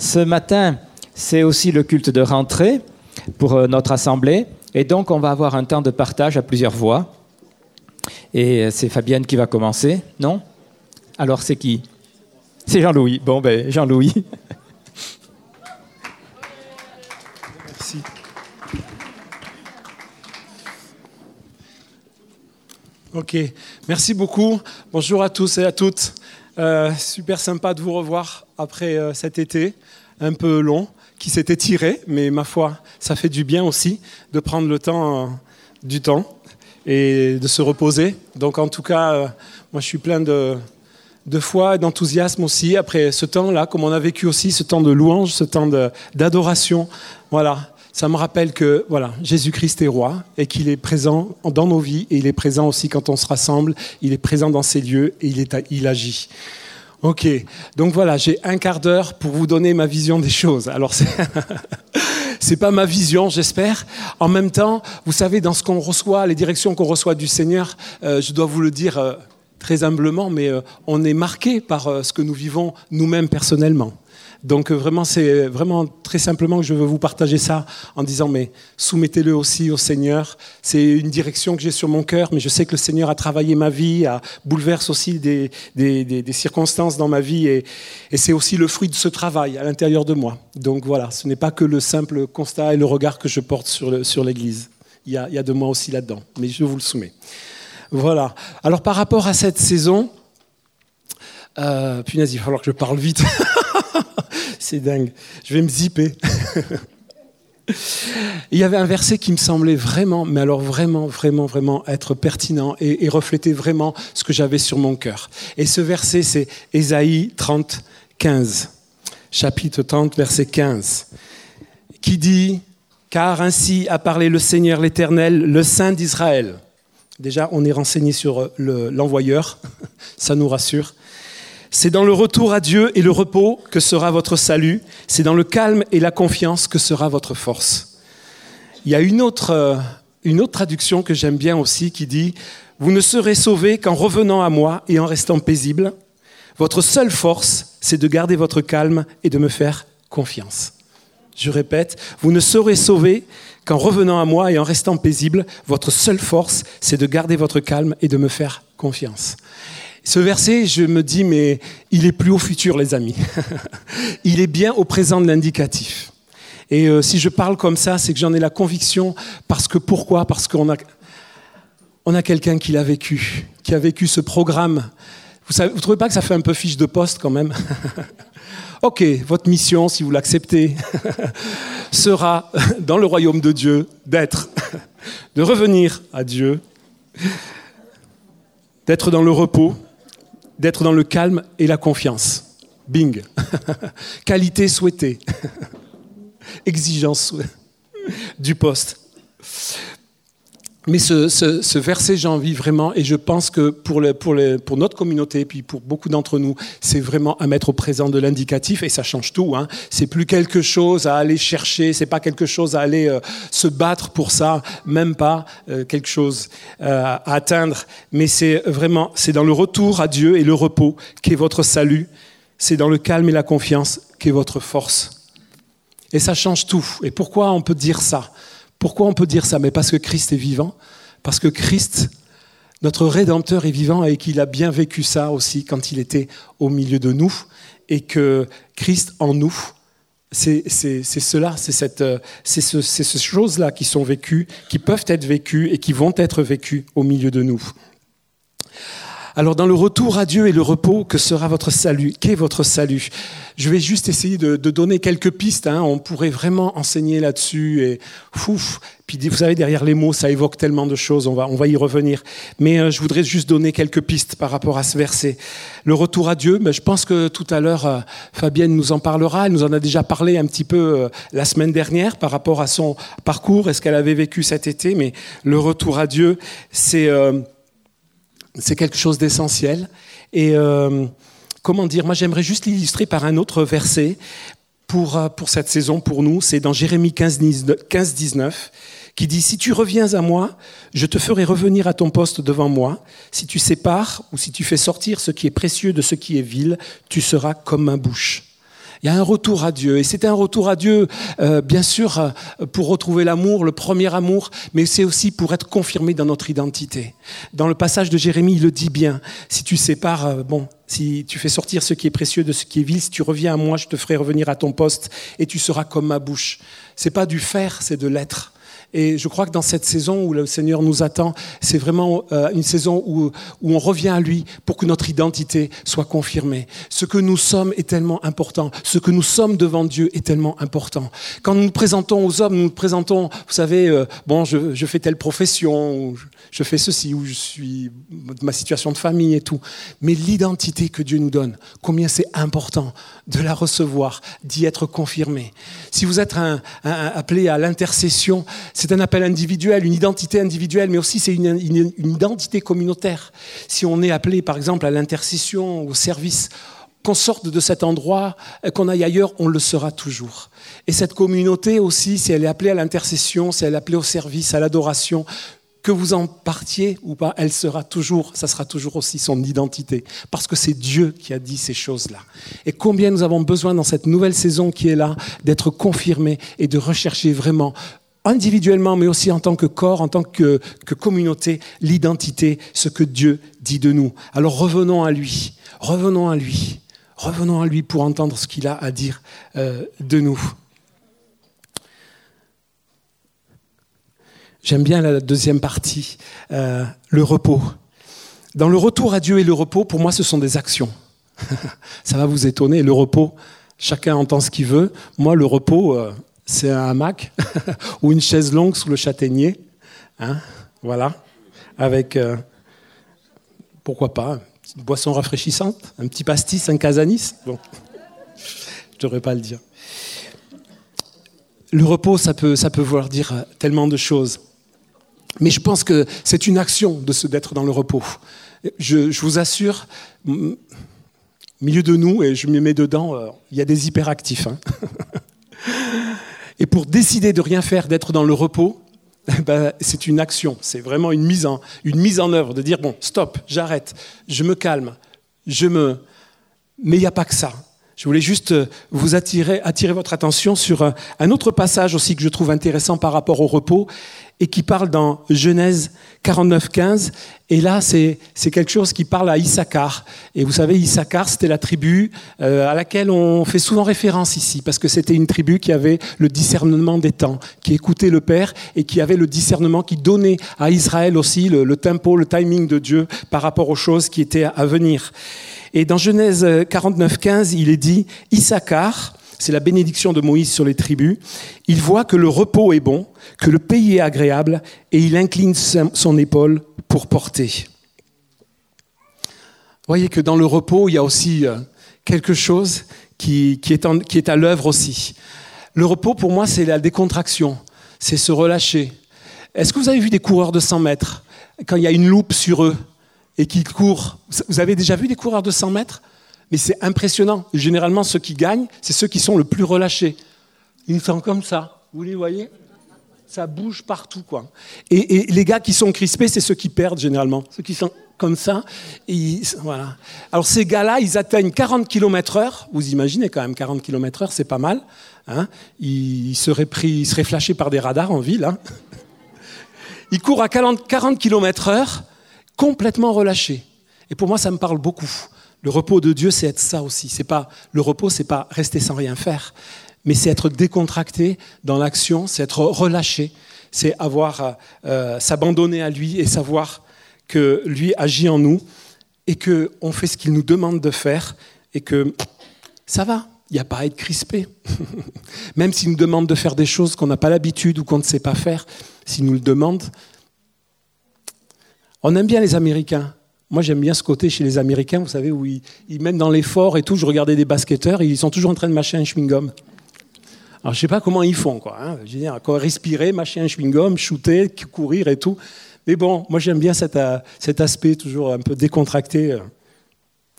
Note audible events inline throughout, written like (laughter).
Ce matin, c'est aussi le culte de rentrée pour euh, notre assemblée. Et donc, on va avoir un temps de partage à plusieurs voix. Et euh, c'est Fabienne qui va commencer, non? Alors, c'est qui? C'est Jean-Louis. Bon, ben, Jean-Louis. (laughs) Merci. Ok, merci beaucoup. Bonjour à tous et à toutes. Euh, super sympa de vous revoir après cet été un peu long qui s'est étiré, mais ma foi, ça fait du bien aussi de prendre le temps euh, du temps et de se reposer. Donc en tout cas, euh, moi je suis plein de, de foi et d'enthousiasme aussi après ce temps-là, comme on a vécu aussi ce temps de louange, ce temps d'adoration. Voilà, ça me rappelle que voilà, Jésus-Christ est roi et qu'il est présent dans nos vies et il est présent aussi quand on se rassemble. Il est présent dans ces lieux et il agit. Ok, donc voilà, j'ai un quart d'heure pour vous donner ma vision des choses. Alors c'est (laughs) c'est pas ma vision, j'espère. En même temps, vous savez, dans ce qu'on reçoit, les directions qu'on reçoit du Seigneur, euh, je dois vous le dire euh, très humblement, mais euh, on est marqué par ce que nous vivons nous-mêmes personnellement. Donc euh, vraiment, c'est vraiment très simplement que je veux vous partager ça en disant, mais soumettez-le aussi au Seigneur. C'est une direction que j'ai sur mon cœur, mais je sais que le Seigneur a travaillé ma vie, a bouleverse aussi des, des, des- circonstances dans ma vie, et, c'est aussi le fruit de ce travail à l'intérieur de moi. Donc voilà, ce n'est pas que le simple constat et le regard que je porte sur l'Église. Il il y a de moi aussi là-dedans, mais je vous le soumets. Voilà. Alors par rapport à cette saison, euh, punaise, il va falloir que je parle vite. (laughs) (laughs) C'est dingue. Je vais me zipper. (laughs) Il y avait un verset qui me semblait vraiment, mais alors vraiment, vraiment, vraiment être pertinent et, refléter vraiment ce que j'avais sur mon cœur. Et ce verset, c'est Ésaïe 30, 15. Chapitre 30, verset 15. Qui dit Car ainsi a parlé le Seigneur l'Éternel, le Saint d'Israël. Déjà, on est renseigné sur le- l'envoyeur, (laughs) ça nous rassure. C'est dans le retour à Dieu et le repos que sera votre salut. C'est dans le calme et la confiance que sera votre force. Il y a une autre, euh, une autre traduction que j'aime bien aussi qui dit Vous ne serez sauvés qu'en revenant à moi et en restant paisible. Votre seule force, c'est de garder votre calme et de me faire confiance. Je répète, vous ne serez sauvés qu'en revenant à moi et en restant paisible. Votre seule force, c'est de garder votre calme et de me faire confiance. Ce verset, je me dis, mais il est plus au futur, les amis. (laughs) il est bien au présent de l'indicatif. Et euh, si je parle comme ça, c'est que j'en ai la conviction, parce que pourquoi? Parce qu'on a, on a quelqu'un qui l'a vécu, qui a vécu ce programme. Vous ne trouvez pas que ça fait un peu fiche de poste quand même? (laughs) Ok, votre mission, si vous l'acceptez, (laughs) sera dans le royaume de Dieu d'être, de revenir à Dieu, d'être dans le repos, d'être dans le calme et la confiance. Bing. (laughs) Qualité souhaitée. (laughs) Exigence (laughs) du poste. Mais ce, verset, j'ai envie vraiment, et je pense que pour, pour notre communauté, et puis pour beaucoup d'entre nous, c'est vraiment à mettre au présent de l'indicatif, et ça change tout. Hein. C'est plus quelque chose à aller chercher, c'est pas quelque chose à aller euh, se battre pour ça, même pas euh, quelque chose euh, à atteindre, mais c'est vraiment, c'est dans le retour à Dieu et le repos qu'est votre salut, c'est dans le calme et la confiance qu'est votre force. Et ça change tout. Et pourquoi on peut dire ça? Pourquoi on peut dire ça? Mais parce que Christ est vivant, parce que Christ, notre Rédempteur est vivant et qu'il a bien vécu ça aussi quand il était au milieu de nous, et que Christ en nous, c'est cela, c'est ces choses-là qui sont vécues, qui peuvent être vécues et qui vont être vécues au milieu de nous. Alors dans le retour à Dieu et le repos, que sera votre salut? Qu'est votre salut? Je vais juste essayer de, de donner quelques pistes. hein. On pourrait vraiment enseigner là-dessus. Et fouf, puis vous savez, derrière les mots, ça évoque tellement de choses. On va, on va y revenir. Mais euh, je voudrais juste donner quelques pistes par rapport à ce verset. Le retour à Dieu, mais je pense que tout à l'heure, euh, Fabienne nous en parlera. Elle nous en a déjà parlé un petit peu euh, la semaine dernière par rapport à son parcours et ce qu'elle avait vécu cet été. Mais le retour à Dieu, c'est... c'est quelque chose d'essentiel. Et euh, comment dire, moi j'aimerais juste l'illustrer par un autre verset pour, euh, pour cette saison, pour nous. C'est dans Jérémie 15, 19, qui dit, Si tu reviens à moi, je te ferai revenir à ton poste devant moi. Si tu sépares ou si tu fais sortir ce qui est précieux de ce qui est vil, tu seras comme ma bouche. Il y a un retour à Dieu. Et c'est un retour à Dieu, euh, bien sûr, euh, pour retrouver l'amour, le premier amour, mais c'est aussi pour être confirmé dans notre identité. Dans le passage de Jérémie, il le dit bien. Si tu sépares, euh, bon, si tu fais sortir ce qui est précieux de ce qui est vil, si tu reviens à moi, je te ferai revenir à ton poste et tu seras comme ma bouche. C'est pas du faire, c'est de l'être. Et je crois que dans cette saison où le Seigneur nous attend, c'est vraiment euh, une saison où, où on revient à lui pour que notre identité soit confirmée. Ce que nous sommes est tellement important. Ce que nous sommes devant Dieu est tellement important. Quand nous nous présentons aux hommes, nous nous présentons, vous savez, euh, bon, je, je, fais telle profession, ou je fais ceci, ou je suis ma situation de famille et tout. Mais l'identité que Dieu nous donne, combien c'est important de la recevoir, d'y être confirmé. Si vous êtes appelé à l'intercession, c'est un appel individuel, une identité individuelle, mais aussi c'est une, identité communautaire. Si on est appelé, par exemple, à l'intercession, au service, qu'on sorte de cet endroit, qu'on aille ailleurs, on le sera toujours. Et cette communauté aussi, si elle est appelée à l'intercession, si elle est appelée au service, à l'adoration, que vous en partiez ou pas, elle sera toujours, ça sera toujours aussi son identité, parce que c'est Dieu qui a dit ces choses-là. Et combien nous avons besoin dans cette nouvelle saison qui est là d'être confirmés et de rechercher vraiment individuellement, mais aussi en tant que corps, en tant que, communauté, l'identité, ce que Dieu dit de nous. Alors revenons à lui, revenons à lui, revenons à lui pour entendre ce qu'il a à dire euh, de nous. J'aime bien la deuxième partie, euh, le repos. Dans le retour à Dieu et le repos, pour moi, ce sont des actions. (laughs) Ça va vous étonner, le repos, chacun entend ce qu'il veut. Moi, le repos, euh, c'est un hamac (laughs) ou une chaise longue sous le châtaignier. Hein, voilà. Avec, euh, pourquoi pas, une boisson rafraîchissante, un petit pastis, un casanis. Bon, (laughs) je ne devrais pas le dire. Le repos, ça peut, ça peut vouloir dire tellement de choses. Mais je pense que c'est une action de d'être dans le repos. Je, vous assure, milieu de nous, et je me mets dedans, euh, il y a des hyperactifs. Hein. (laughs) et pour décider de rien faire, d'être dans le repos, (laughs) ben, c'est une action, c'est vraiment une mise, en, une mise en œuvre, de dire, bon, stop, j'arrête, je me calme, je me... Mais il n'y a pas que ça. Je voulais juste euh, vous attirer, attirer votre attention sur un, un autre passage aussi que je trouve intéressant par rapport au repos et qui parle dans Genèse 49, 15. Et là, c'est quelque chose qui parle à Issachar. Et vous savez, Issachar, c'était la tribu euh, à laquelle on fait souvent référence ici, parce que c'était une tribu qui avait le discernement des temps, qui écoutait le Père et qui avait le discernement qui donnait à Israël aussi le, le tempo, le timing de Dieu par rapport aux choses qui étaient à venir. Et dans Genèse 49, 15, il est dit, Issachar, c'est la bénédiction de Moïse sur les tribus, il voit que le repos est bon, que le pays est agréable, et il incline son épaule pour porter. Voyez que dans le repos, il y a aussi euh, quelque chose qui, est, qui est à l'œuvre aussi. Le repos, pour moi, c'est la décontraction, c'est se relâcher. Est-ce que vous avez vu des coureurs de 100 mètres quand il y a une loupe sur eux? Et qu'ils courent Vous avez déjà vu des coureurs de 100 mètres? Mais c'est impressionnant. Généralement, ceux qui gagnent, c'est ceux qui sont le plus relâchés. Ils sont comme ça. Vous les voyez? Ça bouge partout, quoi. Et, les gars qui sont crispés, c'est ceux qui perdent généralement. Ceux qui sont comme ça. Et voilà. Alors ces gars-là, ils atteignent 40 km heure. Vous imaginez quand même 40 km heure, c'est pas mal. Hein ils, seraient pris, ils seraient flashés par des radars en ville. Hein (laughs) ils courent à 40, 40 km heure, complètement relâchés. Et pour moi, ça me parle beaucoup. Le repos de Dieu, c'est être ça aussi. C'est pas le repos, c'est pas rester sans rien faire, mais c'est être décontracté dans l'action, c'est être relâché, c'est avoir euh, s'abandonner à lui et savoir que lui agit en nous et que on fait ce qu'il nous demande de faire et que ça va. Il n'y a pas à être crispé. (laughs) Même s'il nous demande de faire des choses qu'on n'a pas l'habitude ou qu'on ne sait pas faire, s'il nous le demande. On aime bien les Américains. Moi, j'aime bien ce côté chez les Américains, vous savez, où ils, ils mettent dans l'effort et tout. Je regardais des basketteurs et ils sont toujours en train de mâcher un chewing-gum. Alors, je sais pas comment ils font, quoi. Hein. Je veux dire, respirer, mâcher un chewing-gum, shooter, courir et tout. Mais bon, moi, j'aime bien cet, euh, cet, aspect toujours un peu décontracté. Euh.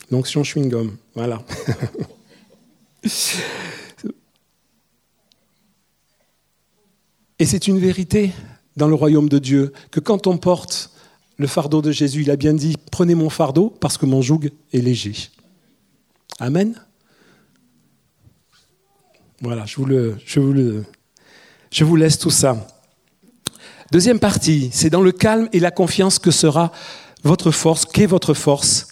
Donc, son chewing-gum, voilà. (laughs) et c'est une vérité dans le royaume de Dieu que quand on porte le fardeau de Jésus. Il a bien dit, prenez mon fardeau parce que mon joug est léger. Amen. Voilà, je vous, le, laisse tout ça. Deuxième partie, c'est dans le calme et la confiance que sera votre force. Qu'est votre force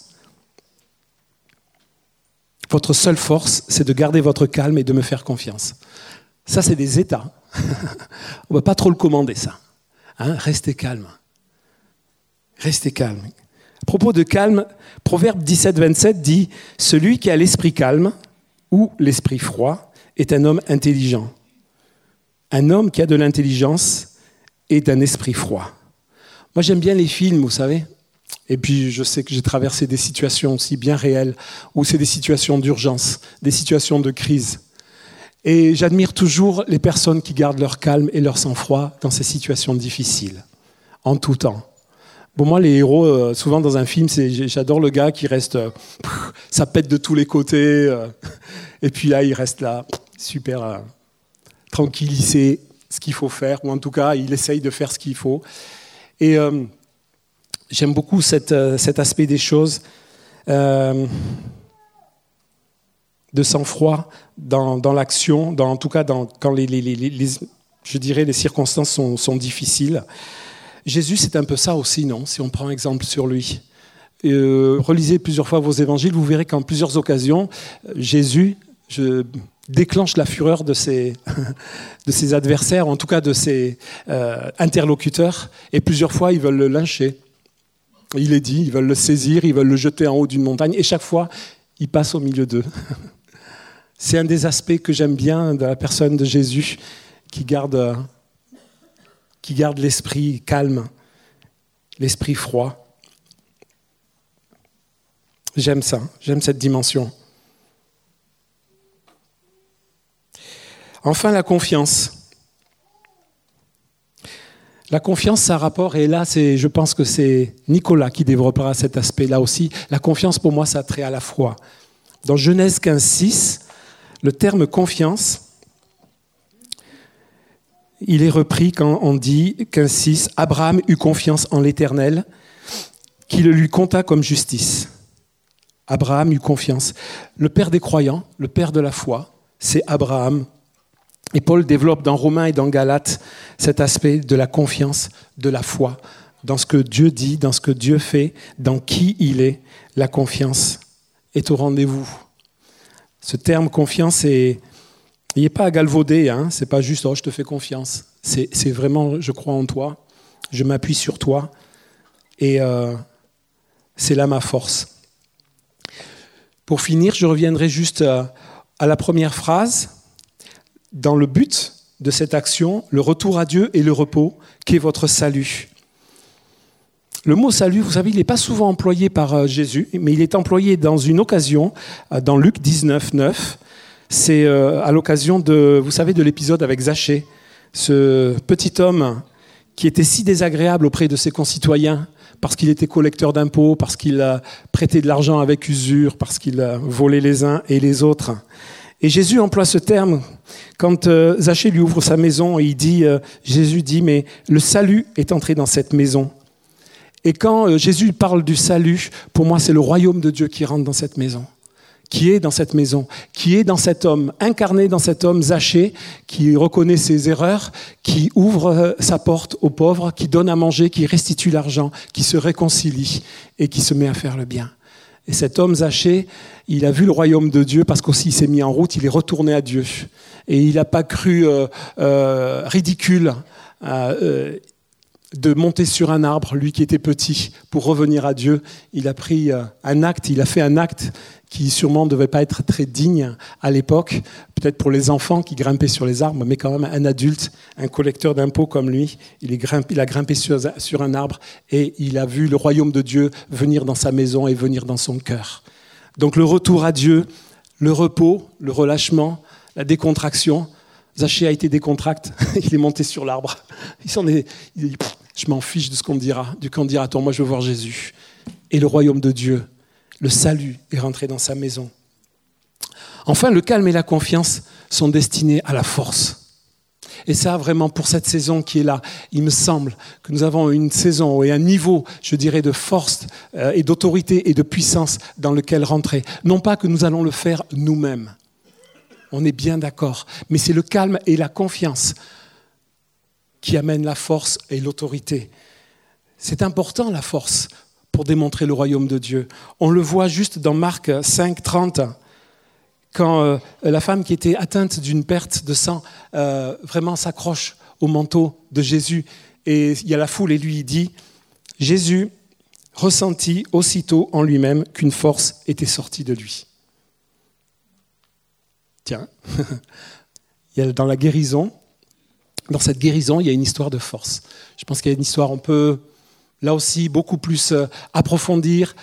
Votre seule force, c'est de garder votre calme et de me faire confiance. Ça, c'est des états. (laughs) On ne va pas trop le commander, ça. Hein restez calme. Restez calme. À propos de calme, Proverbe 17, 27 dit Celui qui a l'esprit calme ou l'esprit froid est un homme intelligent. Un homme qui a de l'intelligence et d'un esprit froid. Moi, j'aime bien les films, vous savez. Et puis, je sais que j'ai traversé des situations aussi bien réelles, où c'est des situations d'urgence, des situations de crise. Et j'admire toujours les personnes qui gardent leur calme et leur sang-froid dans ces situations difficiles, en tout temps. Pour moi, les héros, euh, souvent dans un film, j'adore le gars qui reste, euh, (laughs) ça pète de tous les côtés, euh, et puis là, il reste là, super tranquillisé, ce qu'il faut faire, ou en tout cas, il essaye de faire ce qu'il faut. Et j'aime beaucoup cet aspect des choses, de sang-froid dans, l'action, en tout cas dans, quand les, je dirais les circonstances sont difficiles. Jésus, c'est un peu ça aussi, non Si on prend exemple sur lui. relisez plusieurs fois vos évangiles, vous verrez qu'en plusieurs occasions, Jésus déclenche la fureur (laughs) de ses, adversaires, en tout cas de ses euh, interlocuteurs, et plusieurs fois ils veulent le lyncher. Il est dit, ils veulent le saisir, ils veulent le jeter en haut d'une montagne, et chaque fois, il passe au milieu d'eux. (laughs) C'est un des aspects que j'aime bien de la personne de Jésus, qui garde, qui garde l'esprit calme, l'esprit froid. J'aime ça, j'aime cette dimension. Enfin, la confiance. La confiance, ça rapport, et là, je pense que c'est Nicolas qui développera cet aspect-là aussi. La confiance, pour moi, ça a trait à la foi. Dans Genèse 15, 6, le terme confiance, il est repris quand on dit 15, 6, Abraham eut confiance en l'Éternel, qui le lui compta comme justice. Abraham eut confiance. Le père des croyants, le père de la foi, c'est Abraham et Paul développe dans Romains et dans Galates cet aspect de la confiance, de la foi, dans ce que Dieu dit, dans ce que Dieu fait, dans qui il est. La confiance est au rendez-vous. Ce terme confiance, il n'est pas à galvauder, hein, c'est pas juste oh, je te fais confiance. C'est vraiment je crois en toi, je m'appuie sur toi, et euh, c'est là ma force. Pour finir, je reviendrai juste euh, à la première phrase dans le but de cette action, le retour à Dieu et le repos, qui est votre salut. Le mot salut, vous savez, il n'est pas souvent employé par euh, Jésus, mais il est employé dans une occasion, dans Luc 19, 9. C'est euh, à l'occasion de, vous savez, de l'épisode avec Zachée, ce petit homme qui était si désagréable auprès de ses concitoyens parce qu'il était collecteur d'impôts, parce qu'il a prêté de l'argent avec usure, parce qu'il a volé les uns et les autres. Et Jésus emploie ce terme quand euh, Zachée lui ouvre sa maison et il dit, euh, Jésus dit, mais le salut est entré dans cette maison. Et quand Jésus parle du salut, pour moi c'est le royaume de Dieu qui rentre dans cette maison, qui est dans cette maison, qui est dans cet homme, incarné dans cet homme Zachée, qui reconnaît ses erreurs, qui ouvre sa porte aux pauvres, qui donne à manger, qui restitue l'argent, qui se réconcilie et qui se met à faire le bien. Et cet homme Zachée, il a vu le royaume de Dieu parce qu'aussi il s'est mis en route, il est retourné à Dieu. Et il n'a pas cru euh, euh, ridicule euh, de monter sur un arbre, lui qui était petit, pour revenir à Dieu. Il a pris un acte, il a fait un acte qui sûrement ne devait pas être très digne à l'époque, peut-être pour les enfants qui grimpaient sur les arbres, mais quand même un adulte, un collecteur d'impôts comme lui, il, a grimpé sur, un arbre et il a vu le royaume de Dieu venir dans sa maison et venir dans son cœur. Donc le retour à Dieu, le repos, le relâchement, la décontraction. Zachée a été décontracté, (laughs) il est monté sur l'arbre. Il s'en est, je m'en fiche de ce qu'on dira, du qu'on dira, moi je veux voir Jésus. Et le royaume de Dieu, le salut est rentré dans sa maison. Enfin, le calme et la confiance sont destinés à la force. Et ça, vraiment, pour cette saison qui est là, il me semble que nous avons une saison et un niveau, je dirais, de force euh, et d'autorité et de puissance dans lequel rentrer. Non pas que nous allons le faire nous-mêmes, On est bien d'accord. Mais c'est le calme et la confiance qui amènent la force et l'autorité. C'est important la force pour démontrer le royaume de Dieu. On le voit juste dans Marc 5, 30, quand euh, la femme qui était atteinte d'une perte de sang euh, vraiment s'accroche au manteau de Jésus. Et il y a la foule et lui dit, Jésus ressentit aussitôt en lui-même qu'une force était sortie de lui. Tiens, (laughs) il y a dans la guérison, dans cette guérison, il y a une histoire de force. Je pense qu'il y a une histoire, on peut là aussi beaucoup plus euh, approfondir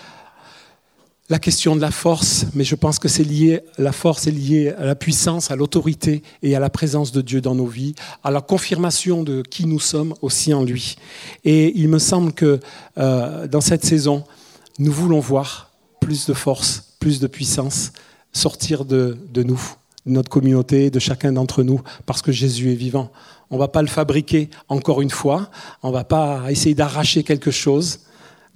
la question de la force, mais je pense que c'est lié, la force est liée à la puissance, à l'autorité et à la présence de Dieu dans nos vies, à la confirmation de qui nous sommes aussi en lui. Et il me semble que euh, dans cette saison, nous voulons voir plus de force, plus de puissance sortir de, de nous, notre communauté, de chacun d'entre nous, parce que Jésus est vivant. On ne va pas le fabriquer encore une fois, on ne va pas essayer d'arracher quelque chose,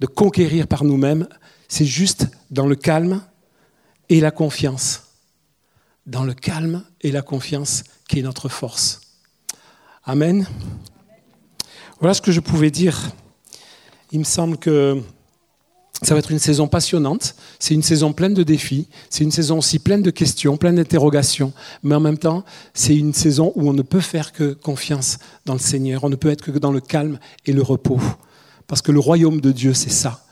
de conquérir par nous-mêmes, c'est juste dans le calme et la confiance. Dans le calme et la confiance qui est notre force. Amen. Voilà ce que je pouvais dire. Il me semble que ça va être une saison passionnante, c'est une saison pleine de défis, c'est une saison aussi pleine de questions, pleine d'interrogations, mais en même temps, c'est une saison où on ne peut faire que confiance dans le Seigneur, on ne peut être que dans le calme et le repos. Parce que le royaume de Dieu, c'est ça.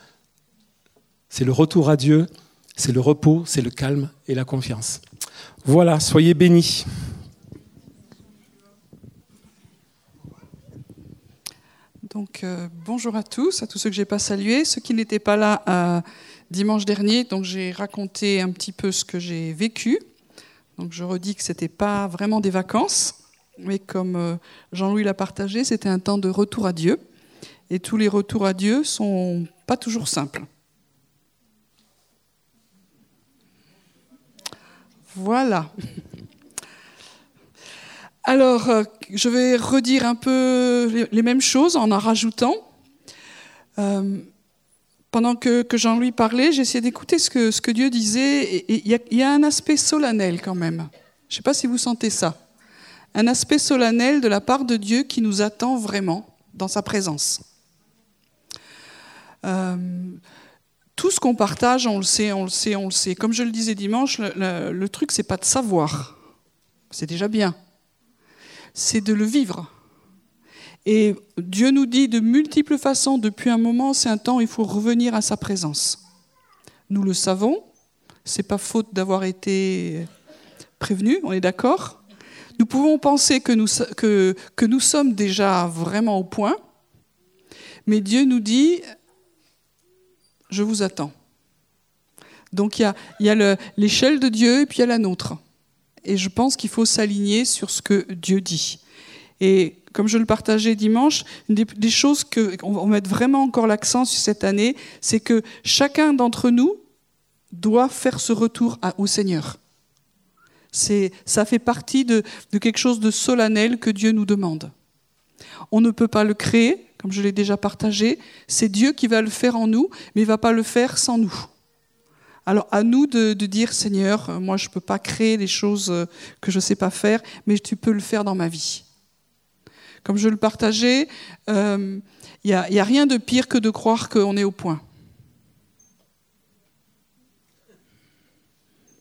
C'est le retour à Dieu, c'est le repos, c'est le calme et la confiance. Voilà, soyez bénis. Donc euh, bonjour à tous, à tous ceux que j'ai pas salués, ceux qui n'étaient pas là euh, dimanche dernier. Donc j'ai raconté un petit peu ce que j'ai vécu. Donc je redis que c'était pas vraiment des vacances, mais comme euh, Jean-Louis l'a partagé, c'était un temps de retour à Dieu. Et tous les retours à Dieu sont pas toujours simples. Voilà. Alors, euh, je vais redire un peu les mêmes choses en en rajoutant. Euh, pendant que, Jean-Louis parlait, essayé d'écouter ce que, que Dieu disait. Il y, y, a un aspect solennel quand même. Je ne sais pas si vous sentez ça. Un aspect solennel de la part de Dieu qui nous attend vraiment dans sa présence. Euh, tout ce qu'on partage, on le sait, on le sait, on le sait. Comme je le disais dimanche, le, le, le truc, c'est pas de savoir. C'est déjà bien c'est de le vivre. Et Dieu nous dit de multiples façons, depuis un moment, c'est un temps, il faut revenir à sa présence. Nous le savons, c'est pas faute d'avoir été prévenu, on est d'accord Nous pouvons penser que nous, que, que nous sommes déjà vraiment au point, mais Dieu nous dit, je vous attends. Donc il y a, il y a l'échelle de Dieu et puis il y a la nôtre. Et je pense qu'il faut s'aligner sur ce que Dieu dit. Et comme je le partageais dimanche, une des, choses qu'on va mettre vraiment encore l'accent sur cette année, c'est que chacun d'entre nous doit faire ce retour au Seigneur. Ça fait partie de, de quelque chose de solennel que Dieu nous demande. On ne peut pas le créer, comme je l'ai déjà partagé. C'est Dieu qui va le faire en nous, mais il ne va pas le faire sans nous. Alors à nous de, dire, Seigneur, euh, moi je ne peux pas créer des choses euh, que je ne sais pas faire, mais tu peux le faire dans ma vie. Comme je le partageais, il euh, n'y a rien de pire que de croire qu'on est au point.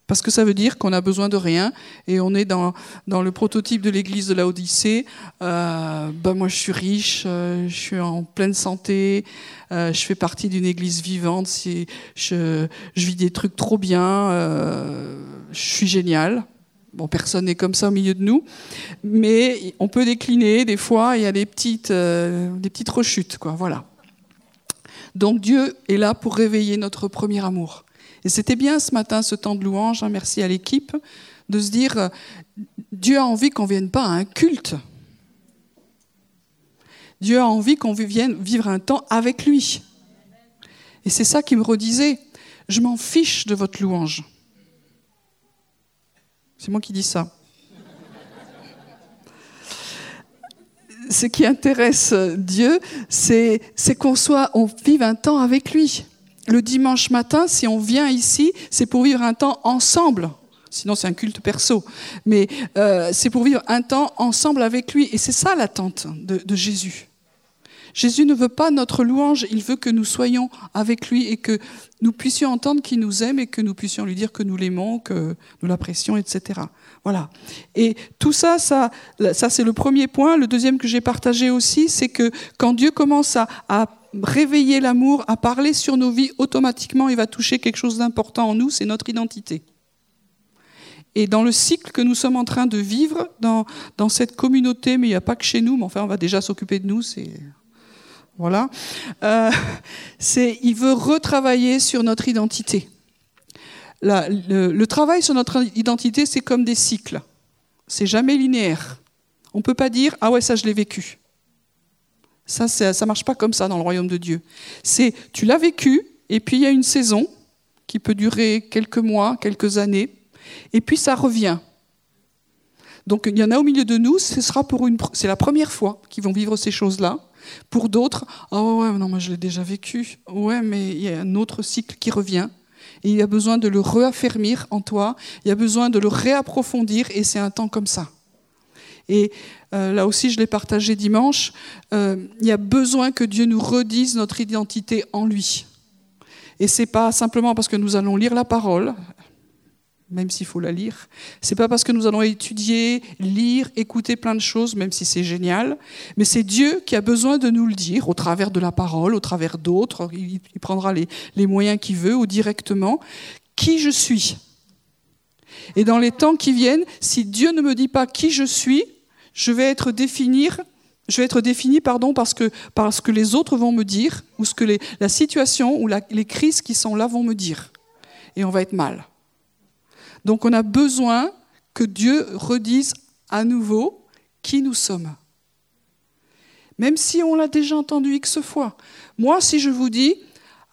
Parce que ça veut dire qu'on a besoin de rien et on est dans, dans le prototype de l'église de la Odyssée. Euh, ben moi, je suis riche, euh, je suis en pleine santé, euh, je fais partie d'une église vivante, je, je vis des trucs trop bien, euh, je suis génial. Bon, personne n'est comme ça au milieu de nous, mais on peut décliner. Des fois, il y a des petites, euh, des petites rechutes, quoi. Voilà. Donc Dieu est là pour réveiller notre premier amour. Et c'était bien ce matin, ce temps de louange, hein, merci à l'équipe, de se dire, euh, Dieu a envie qu'on ne vienne pas à un culte. Dieu a envie qu'on vienne vivre un temps avec lui. Et c'est ça qui me redisait, je m'en fiche de votre louange. C'est moi qui dis ça. Ce qui intéresse Dieu, c'est qu'on soit, on vive un temps avec lui le dimanche matin, si on vient ici, c'est pour vivre un temps ensemble, Sinon, c'est un culte perso. Mais euh, c'est pour vivre un temps ensemble avec lui. Et c'est ça l'attente de, Jésus. Jésus ne veut pas notre louange, il veut que nous soyons avec lui et que nous puissions entendre qu'il nous aime et que nous puissions lui dire que nous l'aimons, que nous l'apprécions, etc. Voilà. Et tout ça, ça, c'est le premier point. Le deuxième que j'ai partagé aussi, c'est que quand Dieu commence à réveiller l'amour, à parler sur nos vies, automatiquement, il va toucher quelque chose d'important en nous, c'est notre identité. Et dans le cycle que nous sommes en train de vivre dans, cette communauté, mais il n'y a pas que chez nous, mais enfin on va déjà s'occuper de nous, c'est voilà, euh, (laughs) c'est il veut retravailler sur notre identité. Le, le, travail sur notre identité, c'est comme des cycles. C'est jamais linéaire. On peut pas dire ah ouais ça je l'ai vécu. Ça ça marche pas comme ça dans le royaume de Dieu. C'est tu l'as vécu et puis il y a une saison qui peut durer quelques mois, quelques années et puis ça revient. Donc il y en a au milieu de nous, ce sera pour une, c'est la première fois qu'ils vont vivre ces choses-là. Pour d'autres, oh ouais, non, moi je l'ai déjà vécu. Ouais, mais il y a un autre cycle qui revient. Et il y a besoin de le réaffermir en toi. Il y a besoin de le réapprofondir. Et c'est un temps comme ça. Et euh, là aussi, je l'ai partagé dimanche. Euh, il y a besoin que Dieu nous redise notre identité en lui. Et c'est pas simplement parce que nous allons lire la parole, même s'il faut la lire. C'est pas parce que nous allons étudier, lire, écouter plein de choses, même si c'est génial, mais c'est Dieu qui a besoin de nous le dire au travers de la parole, au travers d'autres. Il, prendra les, les moyens qu'il veut ou directement. Qui je suis Et dans les temps qui viennent, si Dieu ne me dit pas qui je suis, je vais être définir je vais être défini pardon, parce, que, parce que les autres vont me dire, ou ce que la situation ou les crises qui sont là vont me dire. Et on va être mal. Donc on a besoin que Dieu redise à nouveau qui nous sommes. Même si on l'a déjà entendu X fois. Moi, si je vous dis,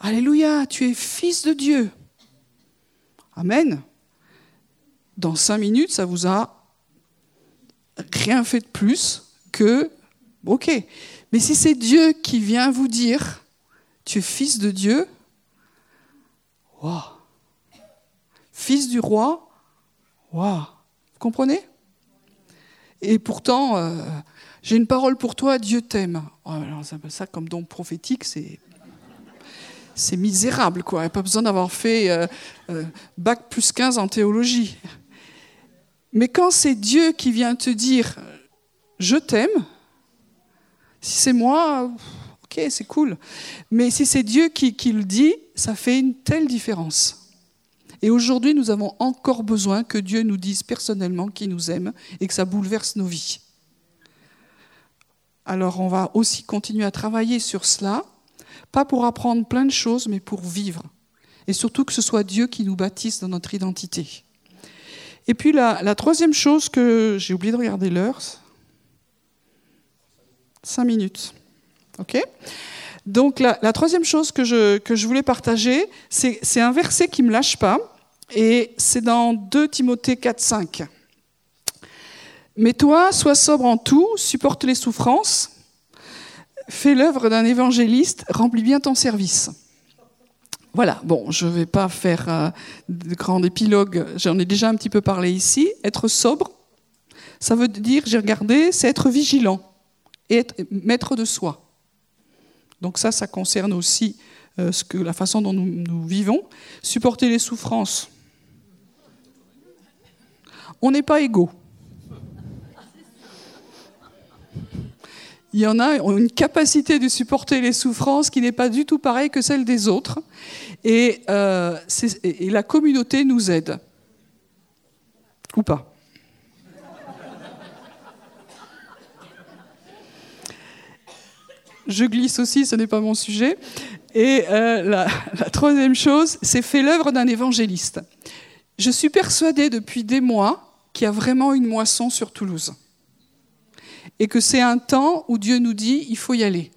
Alléluia, tu es fils de Dieu. Amen. Dans cinq minutes, ça vous a rien fait de plus que, ok. Mais si c'est Dieu qui vient vous dire, tu es fils de Dieu, waouh fils du roi. Waouh Vous comprenez? Et pourtant, euh, j'ai une parole pour toi, Dieu t'aime. Oh, ça comme don prophétique, c'est. C'est misérable, quoi. Il n'y a pas besoin d'avoir fait euh, euh, bac plus 15 en théologie. Mais quand c'est Dieu qui vient te dire je t'aime, si c'est moi, ok, c'est cool. Mais si c'est Dieu qui, le dit, ça fait une telle différence. Et aujourd'hui, nous avons encore besoin que Dieu nous dise personnellement qu'il nous aime et que ça bouleverse nos vies. Alors on va aussi continuer à travailler sur cela, pas pour apprendre plein de choses, mais pour vivre. Et surtout que ce soit Dieu qui nous bâtisse dans notre identité. Et puis la, troisième chose que j'ai oublié de regarder l'heure, cinq minutes. OK? Donc la, la, troisième chose que je, que je voulais partager, c'est un verset qui ne me lâche pas, et c'est dans 2 Timothée 4, 5. Mais toi, sois sobre en tout, supporte les souffrances, fais l'œuvre d'un évangéliste, remplis bien ton service. Voilà, bon, je ne vais pas faire euh, de grand épilogue, j'en ai déjà un petit peu parlé ici. Être sobre, ça veut dire, j'ai regardé, c'est être vigilant et être maître de soi. Donc ça, ça concerne aussi euh, la façon dont nous, vivons. Supporter les souffrances. On n'est pas égaux. Il y en a ont une capacité de supporter les souffrances qui n'est pas du tout pareille que celle des autres. Et, euh, la communauté nous aide. Ou pas. je glisse aussi, ce n'est pas mon sujet. Et euh, la, la, troisième chose, c'est fait l'œuvre d'un évangéliste. Je suis persuadée depuis des mois qu'il y a vraiment une moisson sur Toulouse. Et que c'est un temps où Dieu nous dit, il faut y aller.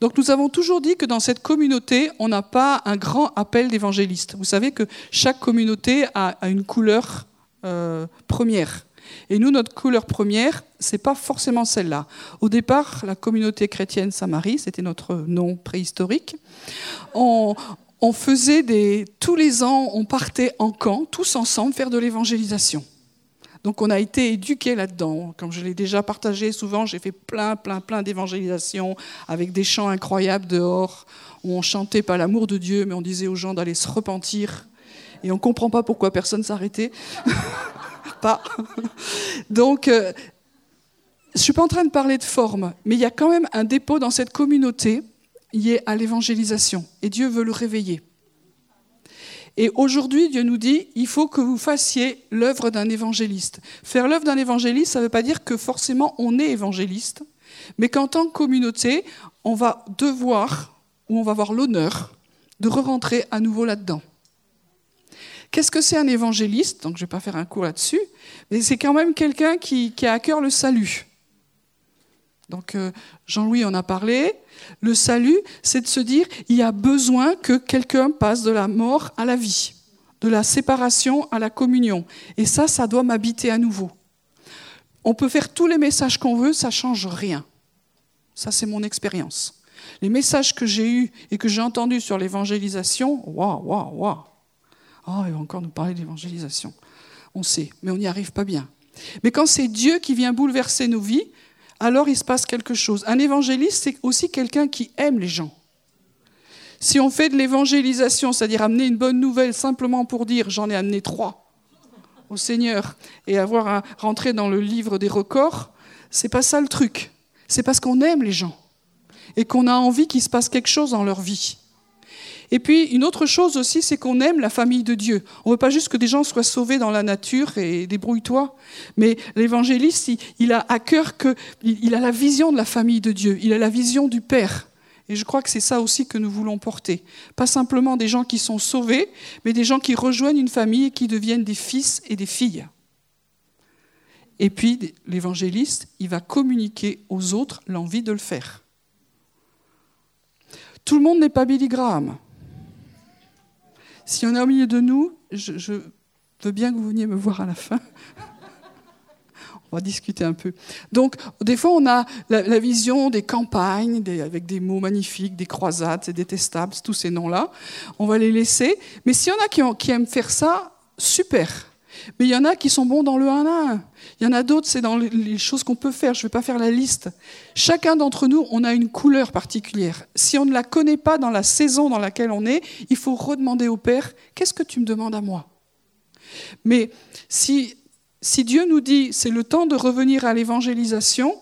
Donc nous avons toujours dit que dans cette communauté, on n'a pas un grand appel d'évangéliste. Vous savez que chaque communauté a, une couleur euh, première. Et nous, notre couleur première, c'est pas forcément celle-là. Au départ, la communauté chrétienne Saint-Marie, c'était notre nom préhistorique. On, on faisait des. Tous les ans, on partait en camp, tous ensemble, faire de l'évangélisation. Donc on a été éduqués là-dedans. Comme je l'ai déjà partagé souvent, j'ai fait plein, plein, plein d'évangélisation avec des chants incroyables dehors où on chantait pas l'amour de Dieu, mais on disait aux gens d'aller se repentir. Et on ne comprend pas pourquoi personne s'arrêtait. (laughs) pas. Donc, euh, je ne suis pas en train de parler de forme, mais il y a quand même un dépôt dans cette communauté lié à l'évangélisation. Et Dieu veut le réveiller. Et aujourd'hui, Dieu nous dit, il faut que vous fassiez l'œuvre d'un évangéliste. Faire l'œuvre d'un évangéliste, ça ne veut pas dire que forcément on est évangéliste, mais qu'en tant que communauté, on va devoir, ou on va avoir l'honneur, de re-rentrer à nouveau là-dedans. Qu'est-ce que c'est un évangéliste? Donc je ne vais pas faire un cours là-dessus, mais c'est quand même quelqu'un qui, a à cœur le salut. Donc euh, Jean-Louis en a parlé. Le salut, c'est de se dire, il y a besoin que quelqu'un passe de la mort à la vie, de la séparation à la communion. Et ça, ça doit m'habiter à nouveau. On peut faire tous les messages qu'on veut, ça change rien. Ça, c'est mon expérience. Les messages que j'ai eus et que j'ai entendus sur l'évangélisation, waouh, waouh, waouh. Oh, il va encore nous parler d'évangélisation. On sait, mais on n'y arrive pas bien. Mais quand c'est Dieu qui vient bouleverser nos vies, alors il se passe quelque chose. Un évangéliste, c'est aussi quelqu'un qui aime les gens. Si on fait de l'évangélisation, c'est-à-dire amener une bonne nouvelle simplement pour dire j'en ai amené trois au Seigneur et avoir à rentrer dans le livre des records, c'est pas ça le truc. C'est parce qu'on aime les gens et qu'on a envie qu'il se passe quelque chose dans leur vie. Et puis, une autre chose aussi, c'est qu'on aime la famille de Dieu. On ne veut pas juste que des gens soient sauvés dans la nature et débrouille-toi. Mais l'évangéliste, il, a à cœur que, il a la vision de la famille de Dieu. Il a la vision du Père. Et je crois que c'est ça aussi que nous voulons porter. Pas simplement des gens qui sont sauvés, mais des gens qui rejoignent une famille et qui deviennent des fils et des filles. Et puis, l'évangéliste, il va communiquer aux autres l'envie de le faire. Tout le monde n'est pas Billy Graham. Si on est au milieu de nous, je, veux bien que vous veniez me voir à la fin. (laughs) on va discuter un peu. Donc, des fois, on a la, vision des campagnes avec des mots magnifiques, des croisades, c'est détestable, tous ces noms-là. On va les laisser. Mais s'il y en a qui, qui aiment faire ça, super. Mais il y en a qui sont bons dans le 1 à 1. Il y en a d'autres, c'est dans les choses qu'on peut faire. Je ne vais pas faire la liste. Chacun d'entre nous, on a une couleur particulière. Si on ne la connaît pas dans la saison dans laquelle on est, il faut redemander au Père, qu'est-ce que tu me demandes à moi? Mais si, si Dieu nous dit, c'est le temps de revenir à l'évangélisation,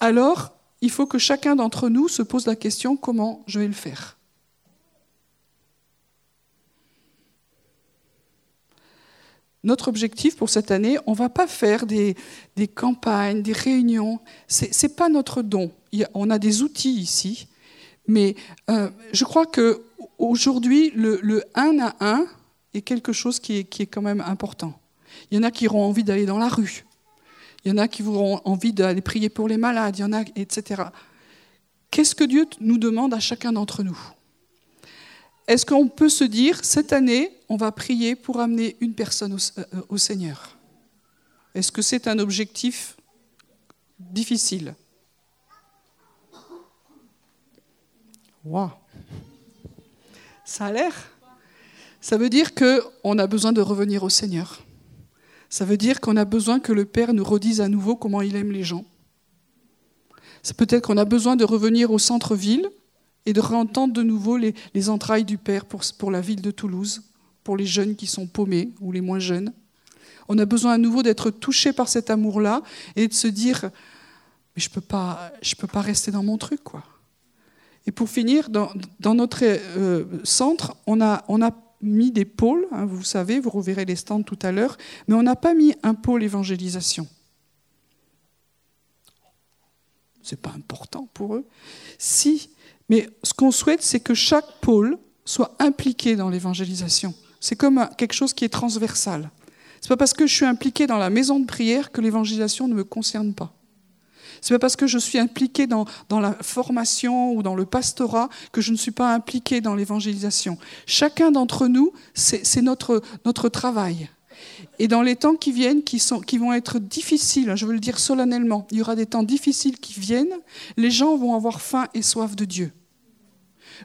alors il faut que chacun d'entre nous se pose la question, comment je vais le faire? Notre objectif pour cette année, on ne va pas faire des, campagnes, des réunions. Ce n'est pas notre don. on a des outils ici. Mais euh, je crois qu'aujourd'hui, le, le 1 à 1 est quelque chose qui est, qui est quand même important. Il y en a qui auront envie d'aller dans la rue. Il y en a qui auront envie d'aller prier pour les malades. Il y en a, etc. Qu'est-ce que Dieu nous demande à chacun d'entre nous? Est-ce qu'on peut se dire, cette année, on va prier pour amener une personne au, euh, Seigneur? Est-ce que c'est un objectif difficile? Waouh Ça a l'air Ça veut dire qu'on a besoin de revenir au Seigneur. Ça veut dire qu'on a besoin que le Père nous redise à nouveau comment il aime les gens. Peut-être qu'on a besoin de revenir au centre-ville et de réentendre de nouveau les, entrailles du Père pour, pour la ville de Toulouse, pour les jeunes qui sont paumés ou les moins jeunes. On a besoin à nouveau d'être touché par cet amour-là et de se dire, mais je peux, pas, peux pas rester dans mon truc. quoi. Et pour finir, dans, notre euh, centre, on a, on a mis des pôles, hein, vous savez, vous reverrez les stands tout à l'heure, mais on n'a pas mis un pôle évangélisation. Ce n'est pas important pour eux. Si mais ce qu'on souhaite, c'est que chaque pôle soit impliqué dans l'évangélisation. C'est comme quelque chose qui est transversal. C'est pas parce que je suis impliqué dans la maison de prière que l'évangélisation ne me concerne pas. C'est pas parce que je suis impliqué dans, la formation ou dans le pastorat que je ne suis pas impliqué dans l'évangélisation. Chacun d'entre nous, c'est notre, notre travail. Et dans les temps qui viennent, qui, sont, qui vont être difficiles, je veux le dire solennellement, il y aura des temps difficiles qui viennent, les gens vont avoir faim et soif de Dieu.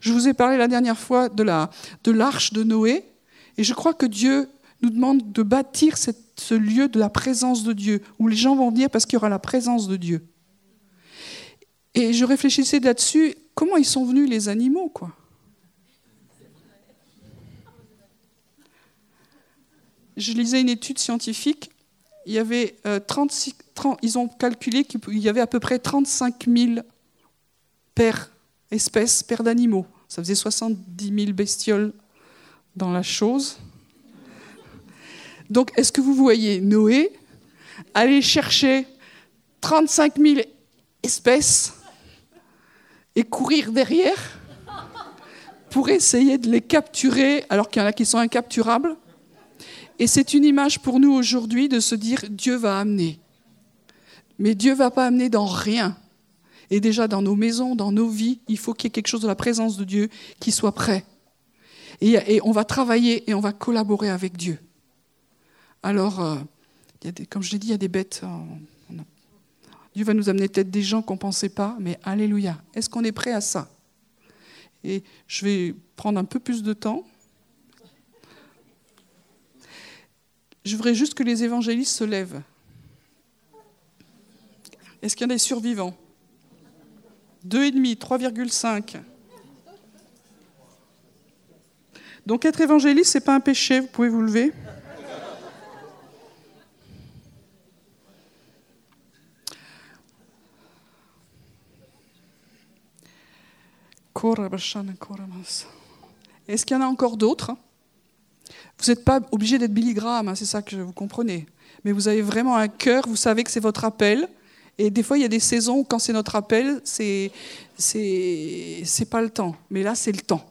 Je vous ai parlé la dernière fois de la de l'arche de Noé, et je crois que Dieu nous demande de bâtir ce lieu de la présence de Dieu, où les gens vont venir parce qu'il y aura la présence de Dieu. Et je réfléchissais là-dessus, comment ils sont venus les animaux, quoi? Je lisais une étude scientifique, il y avait 36, euh, ils ont calculé qu'il y avait à peu près 35 000 paires, espèces, paires d'animaux. Ça faisait 70 000 bestioles dans la chose. Donc, est-ce que vous voyez Noé aller chercher 35 000 espèces et courir derrière pour essayer de les capturer alors qu'il y en a qui sont incapturables? Et c'est une image pour nous aujourd'hui de se dire Dieu va amener. Mais Dieu va pas amener dans rien. Et déjà dans nos maisons, dans nos vies, il faut qu'il y ait quelque chose de la présence de Dieu qui soit prêt. Et, on va travailler et on va collaborer avec Dieu. Alors, euh, comme je l'ai dit, il y a des bêtes. Euh, Dieu va nous amener peut-être des gens qu'on ne pensait pas, mais Alléluia. Est-ce qu'on est prêt à ça? Et je vais prendre un peu plus de temps. Je voudrais juste que les évangélistes se lèvent. Est-ce qu'il y a des survivants? 2,5, 3,5. Donc être évangéliste, ce n'est pas un péché, vous pouvez vous lever. Est-ce qu'il y en a encore d'autres? Vous n'êtes pas obligé d'être Billy Graham, hein, c'est ça que vous comprenez. Mais vous avez vraiment un cœur, vous savez que c'est votre appel. Et des fois, il y a des saisons où, quand c'est notre appel, c'est, c'est, pas le temps. Mais là, c'est le temps.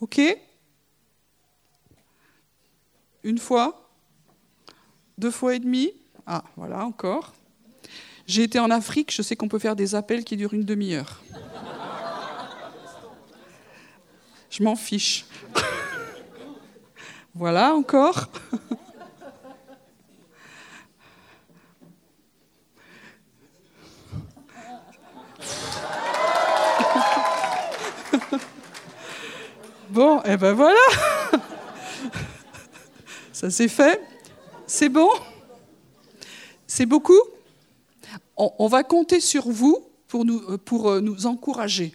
OK? Une fois? Deux fois et demi? Ah, voilà, encore. J'ai été en Afrique, je sais qu'on peut faire des appels qui durent une demi-heure. Je m'en fiche. (laughs) voilà encore. (laughs) Bon, et eh ben voilà. Ça c'est fait. C'est bon? C'est beaucoup? On, va compter sur vous pour nous, euh, pour euh, nous encourager.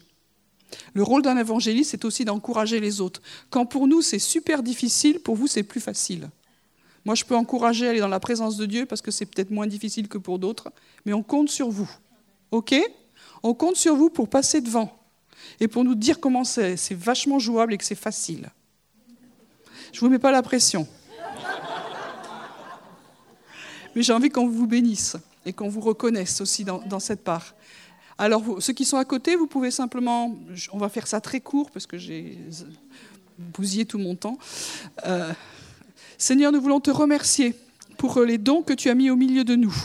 Le rôle d'un évangéliste, c'est aussi d'encourager les autres. Quand pour nous, c'est super difficile, pour vous, c'est plus facile. Moi, je peux encourager à aller dans la présence de Dieu parce que c'est peut-être moins difficile que pour d'autres, mais on compte sur vous. OK? On compte sur vous pour passer devant et pour nous dire comment c'est vachement jouable et que c'est facile. Je ne vous mets pas la pression. Mais j'ai envie qu'on vous bénisse et qu'on vous reconnaisse aussi dans, cette part. Alors, ceux qui sont à côté, vous pouvez simplement, on va faire ça très court parce que j'ai bousillé tout mon temps. Euh, Seigneur, nous voulons te remercier pour les dons que tu as mis au milieu de nous.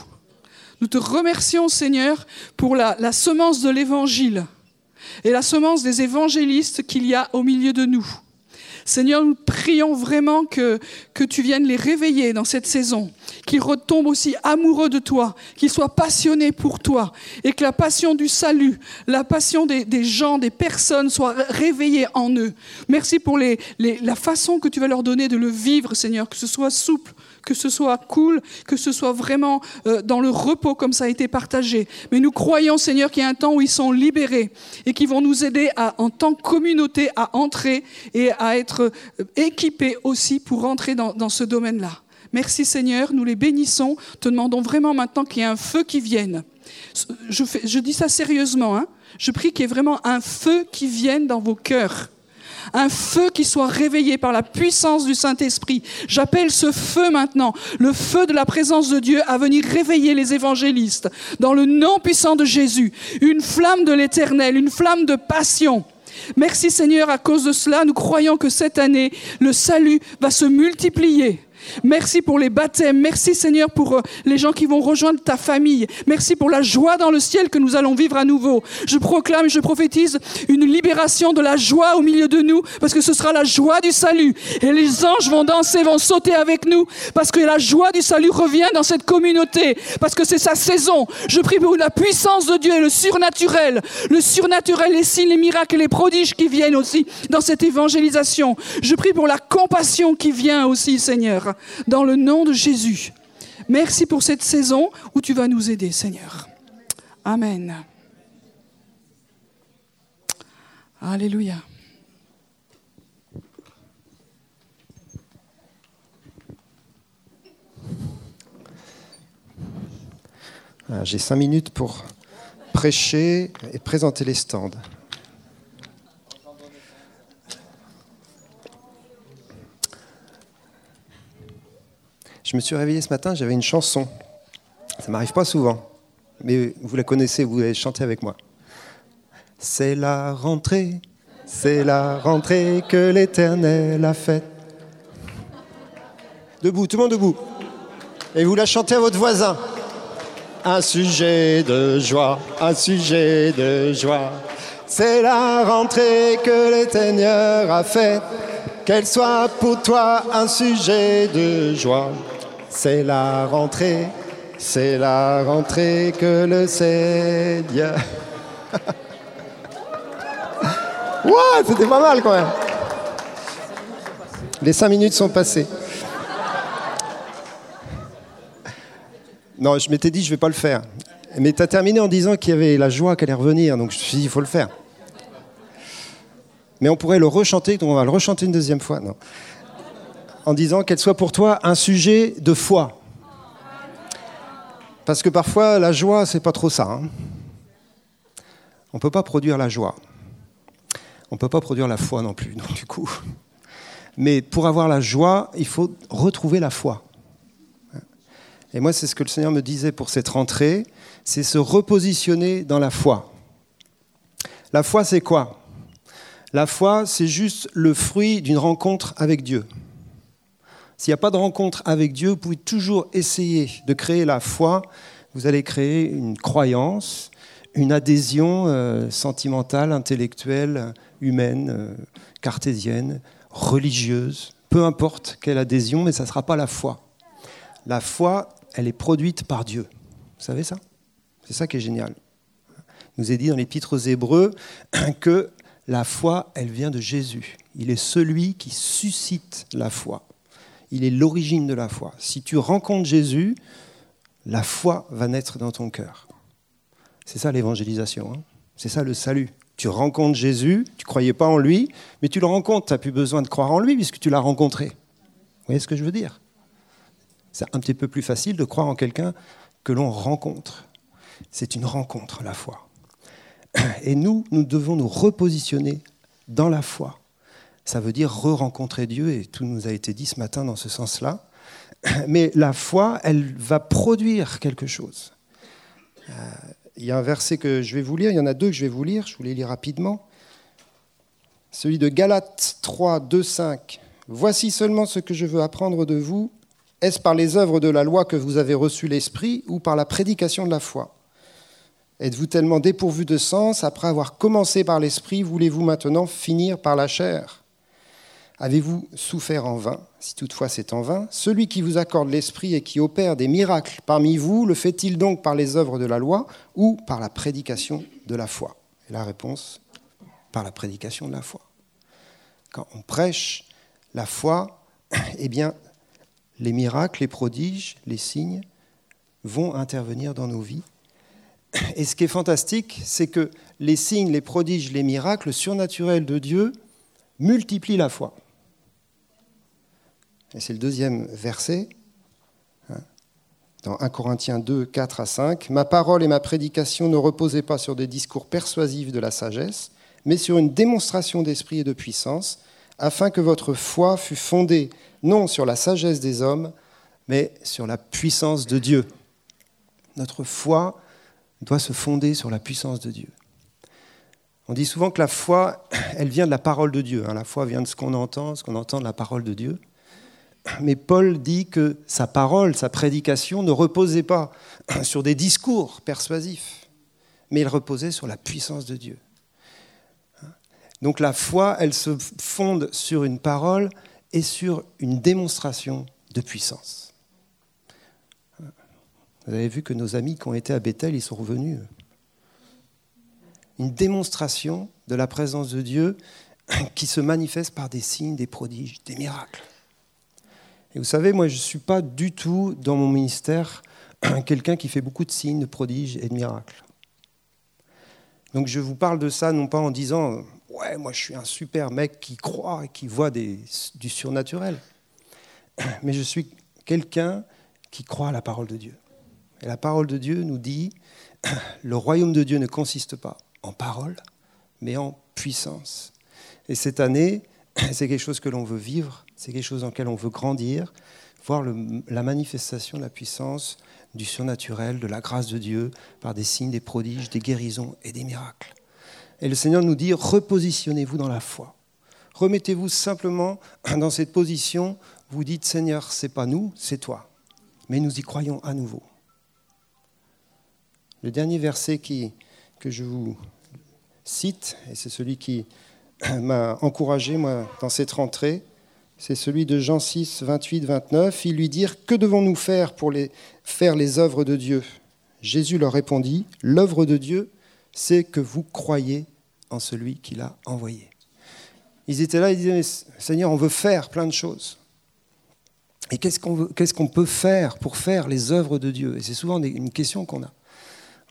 Nous te remercions, Seigneur, pour la semence de l'Évangile et la semence des évangélistes qu'il y a au milieu de nous. Seigneur, nous prions vraiment que, que tu viennes les réveiller dans cette saison, qu'ils retombent aussi amoureux de toi, qu'ils soient passionnés pour toi, et que la passion du salut, la passion des, des gens, des personnes soit réveillée en eux. Merci pour les, les, la façon que tu vas leur donner de le vivre, Seigneur, que ce soit souple, que ce soit cool, que ce soit vraiment euh, dans le repos comme ça a été partagé. Mais nous croyons, Seigneur, qu'il y a un temps où ils sont libérés et qui vont nous aider à, en tant que communauté à entrer et à être euh, équipés aussi pour entrer dans, ce domaine-là. Merci Seigneur, nous les bénissons, te demandons vraiment maintenant qu'il y ait un feu qui vienne. Je dis ça sérieusement, hein. je prie qu'il y ait vraiment un feu qui vienne dans vos cœurs un feu qui soit réveillé par la puissance du Saint-Esprit. J'appelle ce feu maintenant, le feu de la présence de Dieu, à venir réveiller les évangélistes dans le nom puissant de Jésus. Une flamme de l'éternel, une flamme de passion. Merci Seigneur, à cause de cela, nous croyons que cette année, le salut va se multiplier Merci pour les baptêmes. Merci Seigneur pour euh, les gens qui vont rejoindre ta famille. Merci pour la joie dans le ciel que nous allons vivre à nouveau. Je proclame, je prophétise une libération de la joie au milieu de nous parce que ce sera la joie du salut. Et les anges vont danser, vont sauter avec nous parce que la joie du salut revient dans cette communauté parce que c'est sa saison. Je prie pour la puissance de Dieu et le surnaturel, le surnaturel, les signes, les miracles et les prodiges qui viennent aussi dans cette évangélisation. Je prie pour la compassion qui vient aussi, Seigneur, dans le nom de Jésus. Merci pour cette saison où tu vas nous aider, Seigneur. Amen. Alléluia. J'ai cinq minutes pour prêcher et présenter les stands. Je me suis réveillé ce matin, j'avais une chanson. Ça m'arrive pas souvent, mais vous la connaissez, vous allez chanter avec moi. C'est la rentrée, c'est la rentrée que l'Éternel a faite. Debout, tout le monde debout. Et vous la chantez à votre voisin. Un sujet de joie, un sujet de joie. C'est la rentrée que l'Éternel a faite. Qu'elle soit pour toi un sujet de joie. C'est la rentrée, c'est la rentrée que le Seigneur. (laughs) ouais, c'était pas mal quand même. Les cinq minutes sont passées. Non, je m'étais dit, je vais pas le faire. Mais tu as terminé en disant qu'il y avait la joie qu'elle allait revenir, donc je me suis dit, il faut le faire. Mais on pourrait le rechanter, donc on va le rechanter une deuxième fois. Non. En disant qu'elle soit pour toi un sujet de foi. Parce que parfois, la joie, c'est pas trop ça. Hein. On ne peut pas produire la joie. On ne peut pas produire la foi non plus, (laughs) du coup. Mais pour avoir la joie, il faut retrouver la foi. Et moi, c'est ce que le Seigneur me disait pour cette rentrée, c'est se repositionner dans la foi. La foi, c'est quoi? La foi, c'est juste le fruit d'une rencontre avec Dieu. S'il n'y a pas de rencontre avec Dieu, vous pouvez toujours essayer de créer la foi. Vous allez créer une croyance, une adhésion euh, sentimentale, intellectuelle, humaine, euh, cartésienne, religieuse, peu importe quelle adhésion, mais ça ne sera pas la foi. La foi, elle est produite par Dieu. Vous savez ça? C'est ça qui est génial. Il nous est dit dans l'épître aux Hébreux (clears throat) que la foi, elle vient de Jésus. Il est celui qui suscite la foi. Il est l'origine de la foi. Si tu rencontres Jésus, la foi va naître dans ton cœur. C'est ça l'évangélisation. Hein. c'est ça le salut. Tu rencontres Jésus, tu ne croyais pas en lui, mais tu le rencontres. Tu n'as plus besoin de croire en lui puisque tu l'as rencontré. Vous voyez ce que je veux dire? C'est un petit peu plus facile de croire en quelqu'un que l'on rencontre. C'est une rencontre, la foi. Et nous, nous devons nous repositionner dans la foi. Ça veut dire re-rencontrer Dieu, et tout nous a été dit ce matin dans ce sens-là. (clears throat) Mais la foi, elle va produire quelque chose. Euh, il y a un verset que je vais vous lire, il y en a deux que je vais vous lire, je vous les lis rapidement. Celui de Galates 3, 2, 5. Voici seulement ce que je veux apprendre de vous, est-ce par les œuvres de la loi que vous avez reçu l'Esprit ou par la prédication de la foi? Êtes-vous tellement dépourvu de sens Après avoir commencé par l'Esprit, voulez-vous maintenant finir par la chair? Avez-vous souffert en vain Si toutefois c'est en vain, celui qui vous accorde l'Esprit et qui opère des miracles parmi vous, le fait-il donc par les œuvres de la loi ou par la prédication de la foi? La réponse, par la prédication de la foi. Quand on prêche la foi, (clears throat) eh bien, les miracles, les prodiges, les signes vont intervenir dans nos vies. Et ce qui est fantastique, c'est que les signes, les prodiges, les miracles surnaturels de Dieu multiplient la foi. Et c'est le deuxième verset, hein, dans 1 Corinthiens 2, 4 à 5. Ma parole et ma prédication ne reposaient pas sur des discours persuasifs de la sagesse, mais sur une démonstration d'esprit et de puissance, afin que votre foi fût fondée non sur la sagesse des hommes, mais sur la puissance de Dieu. Notre foi doit se fonder sur la puissance de Dieu. On dit souvent que la foi, elle vient de la parole de Dieu. Hein. La foi vient de ce qu'on entend, ce qu'on entend de la parole de Dieu. Mais Paul dit que sa parole, sa prédication ne reposait pas sur des discours persuasifs, mais il reposait sur la puissance de Dieu. Donc la foi, elle se fonde sur une parole et sur une démonstration de puissance. Vous avez vu que nos amis qui ont été à Bethel, ils sont revenus. Une démonstration de la présence de Dieu qui se manifeste par des signes, des prodiges, des miracles. Et vous savez, moi, je ne suis pas du tout dans mon ministère (clears throat) quelqu'un qui fait beaucoup de signes, de prodiges et de miracles. Donc je vous parle de ça non pas en disant ouais, moi je suis un super mec qui croit et qui voit du surnaturel, (clears throat) mais je suis quelqu'un qui croit à la parole de Dieu. Et la parole de Dieu nous dit (clears throat) le royaume de Dieu ne consiste pas en parole, mais en puissance. Et cette année, c'est quelque chose que l'on veut vivre, c'est quelque chose dans lequel on veut grandir, voir la manifestation de la puissance, du surnaturel, de la grâce de Dieu, par des signes, des prodiges, des guérisons et des miracles. Et le Seigneur nous dit, repositionnez-vous dans la foi. Remettez-vous simplement dans cette position, vous dites, Seigneur, c'est pas nous, c'est toi. Mais nous y croyons à nouveau. Le dernier verset que je vous cite, et c'est celui qui m'a encouragé, moi, dans cette rentrée, c'est celui de Jean 6, 28, 29. Ils lui dirent Que devons-nous faire pour faire les œuvres de Dieu? Jésus leur répondit L'œuvre de Dieu, c'est que vous croyez en celui qui l'a envoyé. Ils étaient là, ils disaient Seigneur, on veut faire plein de choses. Et qu'est-ce qu'on peut faire pour faire les œuvres de Dieu? Et c'est souvent une question qu'on a.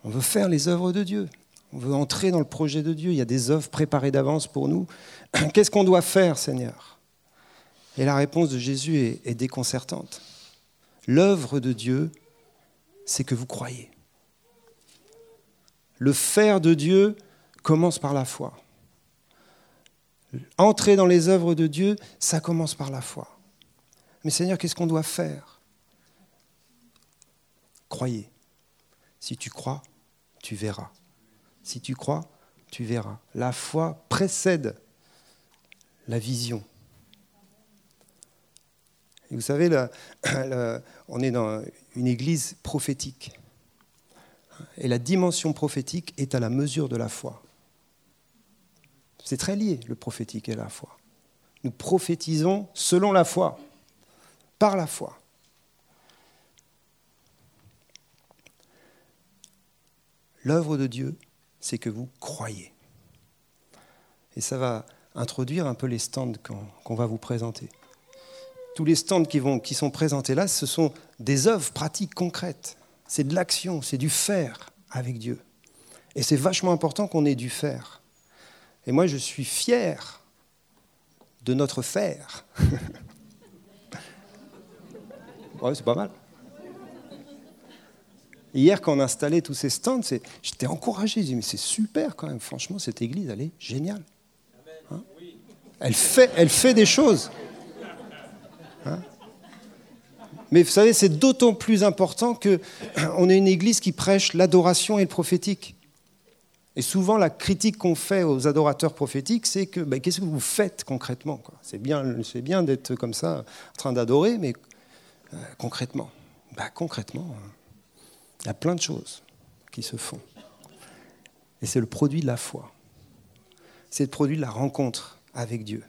On veut faire les œuvres de Dieu. On veut entrer dans le projet de Dieu. Il y a des œuvres préparées d'avance pour nous. (clears throat) Qu'est-ce qu'on doit faire, Seigneur? Et la réponse de Jésus est, déconcertante. L'œuvre de Dieu, c'est que vous croyez. Le faire de Dieu commence par la foi. Entrer dans les œuvres de Dieu, ça commence par la foi. Mais Seigneur, qu'est-ce qu'on doit faire? Croyez. Si tu crois, tu verras. Si tu crois, tu verras. La foi précède la vision vous savez, (clears throat) on est dans une église prophétique. Et la dimension prophétique est à la mesure de la foi. C'est très lié, le prophétique et la foi. Nous prophétisons selon la foi, par la foi. L'œuvre de Dieu, c'est que vous croyez. Et ça va introduire un peu les stands qu'on va vous présenter tous les stands qui, sont présentés là, ce sont des œuvres pratiques concrètes. C'est de l'action, c'est du faire avec Dieu. Et c'est vachement important qu'on ait du faire. Et moi, je suis fier de notre faire. (laughs) ouais, c'est pas mal. Hier, quand on installait tous ces stands, j'étais encouragé. Je disais, mais c'est super quand même. Franchement, cette église, elle est géniale. Hein? Elle fait des choses. Hein Mais vous savez, c'est d'autant plus important qu'on (clears throat) est une église qui prêche l'adoration et le prophétique. Et souvent, la critique qu'on fait aux adorateurs prophétiques, c'est que ben, qu'est-ce que vous faites concrètement C'est bien, bien d'être comme ça, en train d'adorer, mais euh, concrètement ben, Concrètement, hein, il y a plein de choses qui se font. Et c'est le produit de la foi. C'est le produit de la rencontre avec Dieu.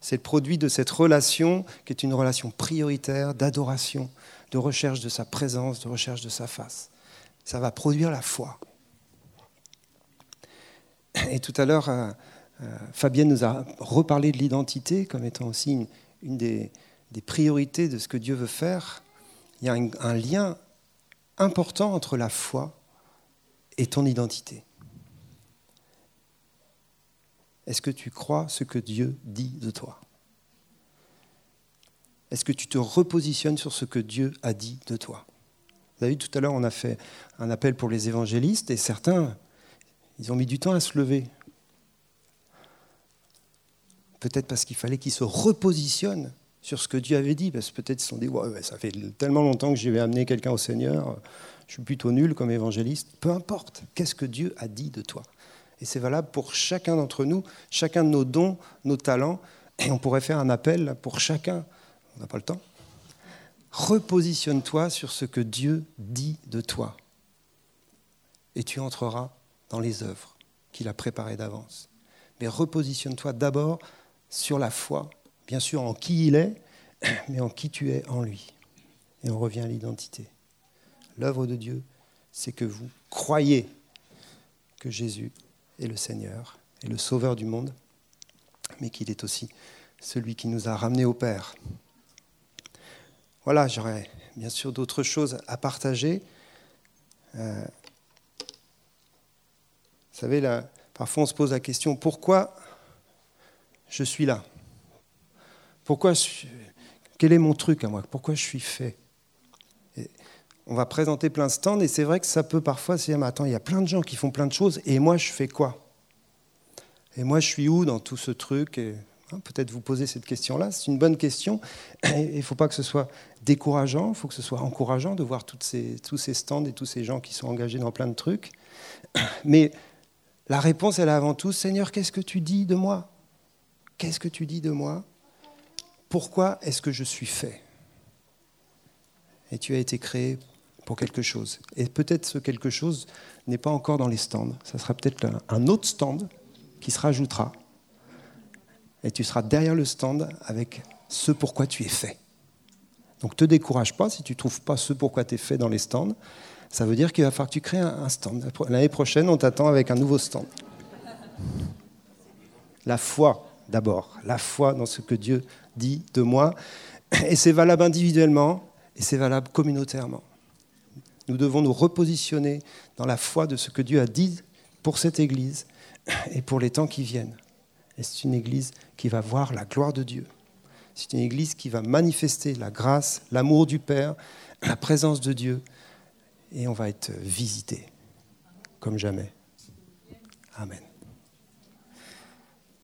C'est le produit de cette relation qui est une relation prioritaire d'adoration, de recherche de sa présence, de recherche de sa face. Ça va produire la foi. Et tout à l'heure, euh, euh, Fabienne nous a reparlé de l'identité comme étant aussi une, des, priorités de ce que Dieu veut faire. Il y a un lien important entre la foi et ton identité. Est-ce que tu crois ce que Dieu dit de toi? Est-ce que tu te repositionnes sur ce que Dieu a dit de toi? Vous avez vu, tout à l'heure, on a fait un appel pour les évangélistes et certains, ils ont mis du temps à se lever. Peut-être parce qu'il fallait qu'ils se repositionnent sur ce que Dieu avait dit, parce que peut-être ils se sont dit, ouais, ça fait tellement longtemps que je vais amener quelqu'un au Seigneur, je suis plutôt nul comme évangéliste. Peu importe, qu'est-ce que Dieu a dit de toi? Et c'est valable pour chacun d'entre nous, chacun de nos dons, nos talents. Et on pourrait faire un appel pour chacun. on n'a pas le temps. Repositionne-toi sur ce que Dieu dit de toi. Et tu entreras dans les œuvres qu'il a préparées d'avance. Mais repositionne-toi d'abord sur la foi, bien sûr en qui il est, (clears throat) mais en qui tu es en lui. Et on revient à l'identité. L'œuvre de Dieu, c'est que vous croyez que Jésus est le Seigneur et le Sauveur du monde, mais qu'il est aussi celui qui nous a ramenés au Père. Voilà, j'aurais bien sûr d'autres choses à partager. Euh, vous savez, parfois on se pose la question, pourquoi je suis là? Pourquoi Quel est mon truc à moi? Pourquoi je suis fait? On va présenter plein de stands et c'est vrai que ça peut parfois se dire, mais attends, il y a plein de gens qui font plein de choses et moi je fais quoi? Et moi je suis où dans tout ce truc? Hein, peut-être vous poser cette question-là. C'est une bonne question. (coughs) Il ne faut pas que ce soit décourageant, il faut que ce soit encourageant de voir tous ces stands et tous ces gens qui sont engagés dans plein de trucs. (coughs) Mais la réponse, elle est avant tout, Seigneur, qu'est-ce que tu dis de moi? Qu'est-ce que tu dis de moi? Pourquoi est-ce que je suis fait? Et tu as été créé pour quelque chose. Et peut-être ce quelque chose n'est pas encore dans les stands. Ça sera peut-être un autre stand qui se rajoutera et tu seras derrière le stand avec ce pourquoi tu es fait. Donc te décourage pas si tu ne trouves pas ce pourquoi tu es fait dans les stands. Ça veut dire qu'il va falloir que tu crées un stand. L'année prochaine, on t'attend avec un nouveau stand. La foi, d'abord. La foi dans ce que Dieu dit de moi. Et c'est valable individuellement et c'est valable communautairement. Nous devons nous repositionner dans la foi de ce que Dieu a dit pour cette Église et pour les temps qui viennent. Et c'est une Église qui va voir la gloire de Dieu. C'est une Église qui va manifester la grâce, l'amour du Père, la présence de Dieu. Et on va être visité comme jamais. Amen.